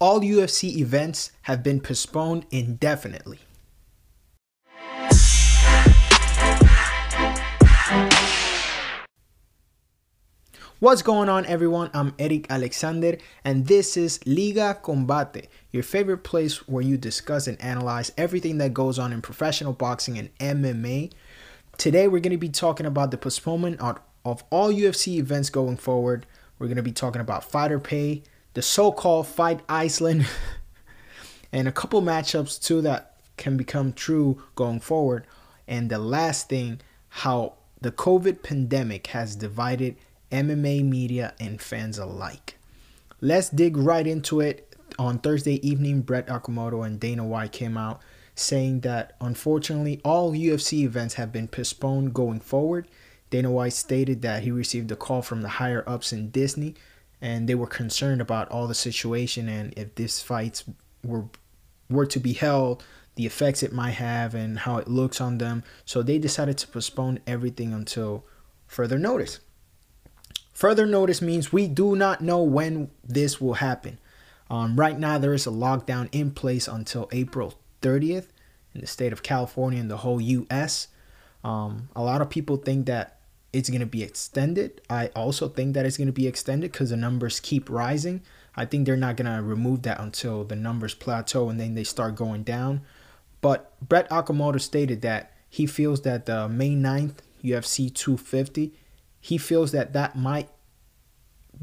all UFC events have been postponed indefinitely. What's going on, everyone? I'm Eric Alexander, and this is Liga Combate, your favorite place where you discuss and analyze everything that goes on in professional boxing and MMA. Today, we're going to be talking about the postponement of, all UFC events going forward. We're going to be talking about fighter pay, the so called Fight Island, and a couple matchups too that can become true going forward. And the last thing, how the COVID pandemic has divided MMA media and fans alike. Let's dig right into it. On Thursday evening, Brett Okamoto and Dana White came out saying that unfortunately all UFC events have been postponed going forward. Dana White stated that he received a call from the higher ups in Disney and they were concerned about all the situation and if these fights were were to be held, the effects it might have and how it looks on them. So they decided to postpone everything until further notice. Further notice means we do not know when this will happen. Um, right now, there is a lockdown in place until April 30th in the state of California and the whole U.S. Um, a lot of people think that it's going to be extended. I also think that it's going to be extended because the numbers keep rising. I think they're not going to remove that until the numbers plateau and then they start going down. But Brett Okamoto stated that he feels that the May 9th UFC 250 he feels that that might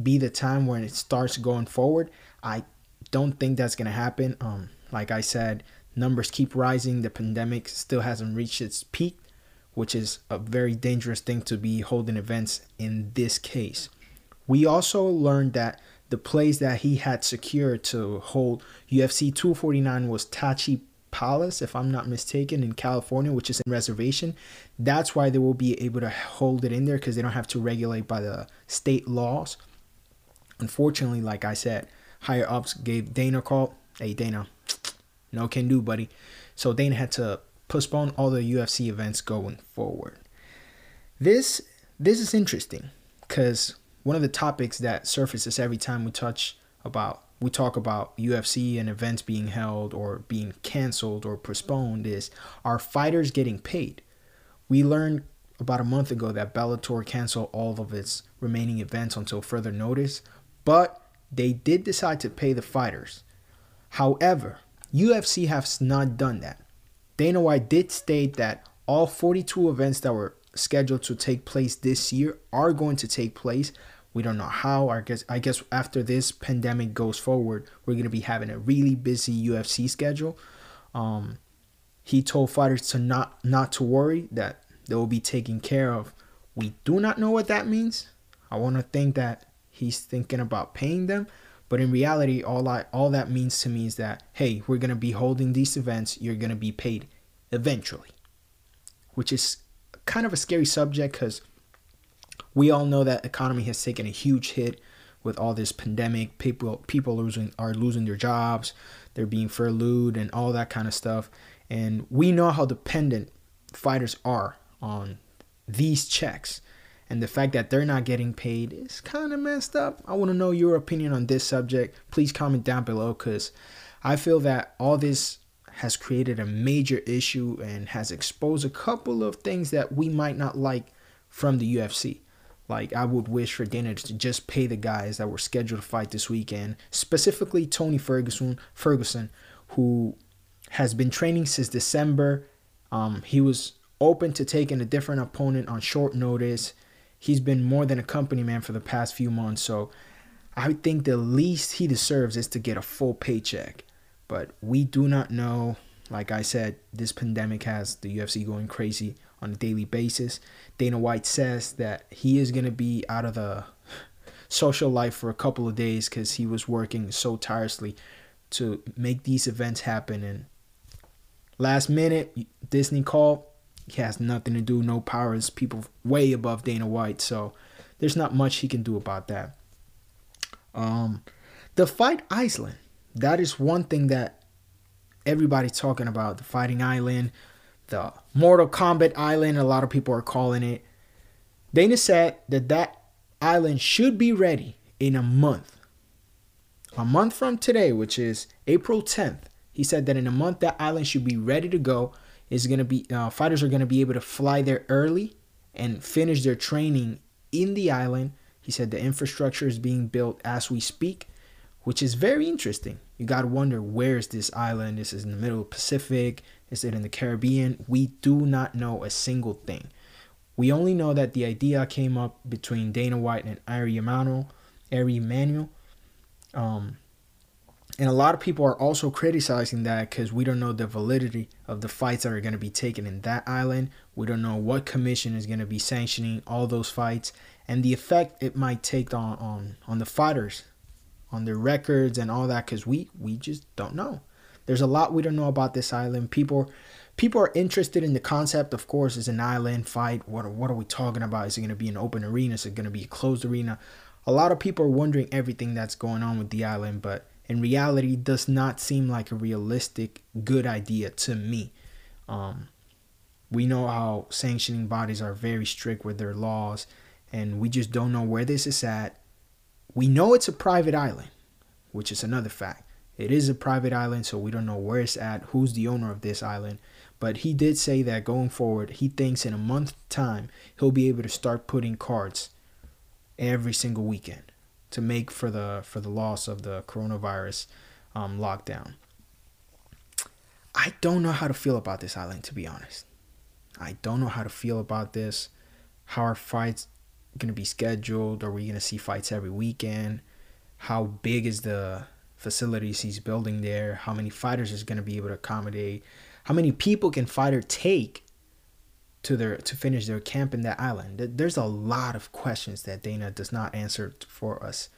be the time when it starts going forward. I don't think that's going to happen. Um, like I said, numbers keep rising. The pandemic still hasn't reached its peak, which is a very dangerous thing to be holding events in this case. We also learned that the place that he had secured to hold UFC 249 was Tachi Palace, if I'm not mistaken, in California, which is a reservation. That's why they will be able to hold it in there because they don't have to regulate by the state laws. Unfortunately, like I said, higher ups gave Dana a call. Hey, Dana, no can do, buddy. So Dana had to postpone all the UFC events going forward. This this is interesting because one of the topics that surfaces every time we touch about we talk about UFC and events being held or being canceled or postponed is are fighters getting paid? We learned about a month ago that Bellator canceled all of its remaining events until further notice, but they did decide to pay the fighters. However, UFC has not done that. Dana White did state that all 42 events that were scheduled to take place this year are going to take place, we don't know how. I guess I guess after this pandemic goes forward, we're gonna be having a really busy UFC schedule. Um, he told fighters to not not to worry that they will be taken care of. We do not know what that means. I want to think that he's thinking about paying them, but in reality, all I all that means to me is that hey, we're gonna be holding these events. You're gonna be paid eventually, which is kind of a scary subject because we all know that economy has taken a huge hit with all this pandemic. People people losing are losing their jobs, they're being furloughed and all that kind of stuff. And we know how dependent fighters are on these checks. And the fact that they're not getting paid is kind of messed up. I want to know your opinion on this subject. Please comment down below because I feel that all this has created a major issue and has exposed a couple of things that we might not like from the UFC. Like I would wish for Dana to just pay the guys that were scheduled to fight this weekend, specifically Tony Ferguson, Ferguson, who has been training since December. Um, he was open to taking a different opponent on short notice. He's been more than a company man for the past few months, so I think the least he deserves is to get a full paycheck. But we do not know. Like I said, this pandemic has the UFC going crazy on a daily basis. Dana White says that he is going to be out of the social life for a couple of days because he was working so tirelessly to make these events happen. And last minute, Disney called. He has nothing to do, no powers, people way above Dana White. So there's not much he can do about that. Um, the Fight Island. That is one thing that everybody's talking about. The Fighting Island the Mortal Kombat Island, a lot of people are calling it. Dana said that that island should be ready in a month. a month from today, which is April 10th, he said that in a month that island should be ready to go. Is going to be uh, fighters are going to be able to fly there early and finish their training in the island. He said the infrastructure is being built as we speak, which is very interesting. You got to wonder where is this island? This is in the middle of the Pacific. Is it in the Caribbean? We do not know a single thing. We only know that the idea came up between Dana White and Ari Emanuel. Ari Emanuel. Um, and a lot of people are also criticizing that because we don't know the validity of the fights that are going to be taken in that island. We don't know what commission is going to be sanctioning all those fights and the effect it might take on on, on the fighters, on their records and all that because we we just don't know. There's a lot we don't know about this island. People people are interested in the concept. Of course, it's an island fight. What what are we talking about? Is it going to be an open arena? Is it going to be a closed arena? A lot of people are wondering everything that's going on with the island, but in reality does not seem like a realistic good idea to me. Um, we know how sanctioning bodies are very strict with their laws, and we just don't know where this is at. We know it's a private island, which is another fact. It is a private island, so we don't know where it's at, who's the owner of this island. But he did say that going forward, he thinks in a month's time, he'll be able to start putting cards every single weekend to make for the for the loss of the coronavirus um, lockdown. I don't know how to feel about this island, to be honest. I don't know how to feel about this. How are fights going to be scheduled? Are we going to see fights every weekend? How big is the facilities he's building there? How many fighters is going to be able to accommodate? How many people can fighter take to their to finish their camp in that island. There's a lot of questions that Dana does not answer for us.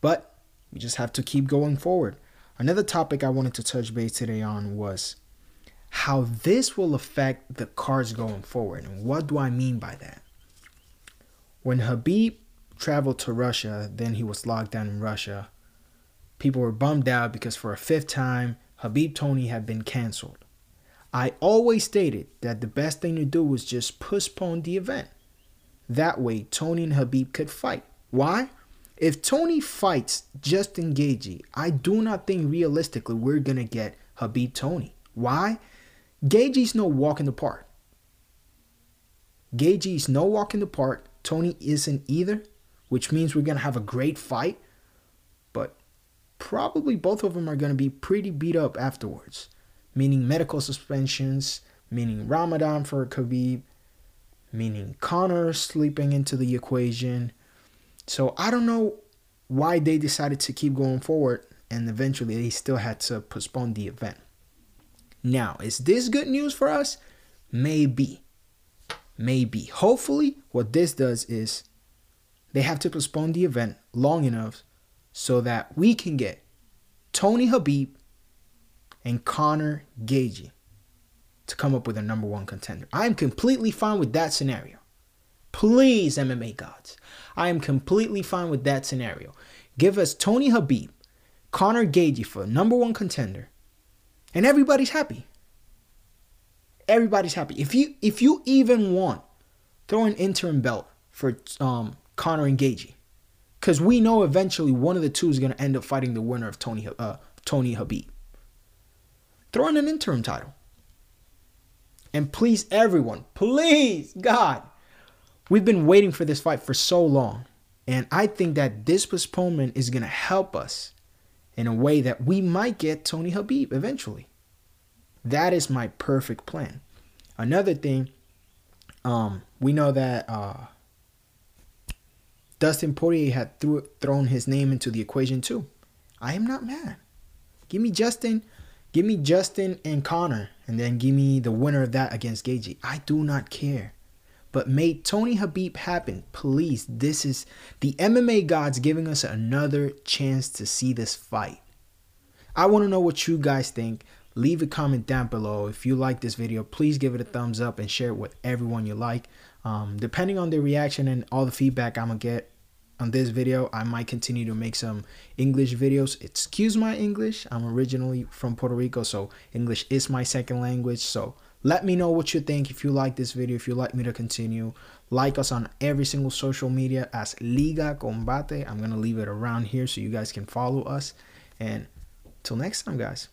But we just have to keep going forward. Another topic I wanted to touch base today on was how this will affect the cards going forward. And what do I mean by that? When Khabib traveled to Russia, then he was locked down in Russia. People were bummed out because for a fifth time, Khabib Tony had been canceled. I always stated that the best thing to do was just postpone the event. That way, Tony and Khabib could fight. Why? If Tony fights Justin Gaethje, I do not think realistically we're gonna get Khabib Tony. Why? Gaethje's no walk in the park. Gaethje's no walk in the park. Tony isn't either, which means we're gonna have a great fight. But probably both of them are gonna be pretty beat up afterwards meaning medical suspensions, meaning Ramadan for Khabib, meaning Conor sleeping into the equation. So I don't know why they decided to keep going forward and eventually they still had to postpone the event. Now, is this good news for us? Maybe. Maybe. Hopefully, what this does is they have to postpone the event long enough so that we can get Tony Khabib and Conor Gaethje to come up with a number one contender. I am completely fine with that scenario. Please, MMA gods. I am completely fine with that scenario. Give us Tony Khabib, Conor Gaethje for number one contender, and everybody's happy. Everybody's happy. If you if you even want, throw an interim belt for um, Conor and Gaethje, because we know eventually one of the two is going to end up fighting the winner of Tony uh, Tony Khabib. Throw in an interim title. And please, everyone, please, God, we've been waiting for this fight for so long. And I think that this postponement is going to help us in a way that we might get Tony Khabib eventually. That is my perfect plan. Another thing, um, we know that uh, Dustin Poirier had threw, thrown his name into the equation too. I am not mad. Give me Dustin Give me Dustin and Conor, and then give me the winner of that against Gaethje. I do not care. But make Tony Khabib happen, please. This is the MMA gods giving us another chance to see this fight. I want to know what you guys think. Leave a comment down below. If you like this video, please give it a thumbs up and share it with everyone you like. Um, depending on the reaction and all the feedback I'm going to get, on this video i might continue to make some english videos excuse my english i'm originally from puerto rico so english is my second language so let me know what you think if you like this video if you like me to continue Like us on every single social media as Liga Combate. I'm going to leave it around here so you guys can follow us. And till next time, guys.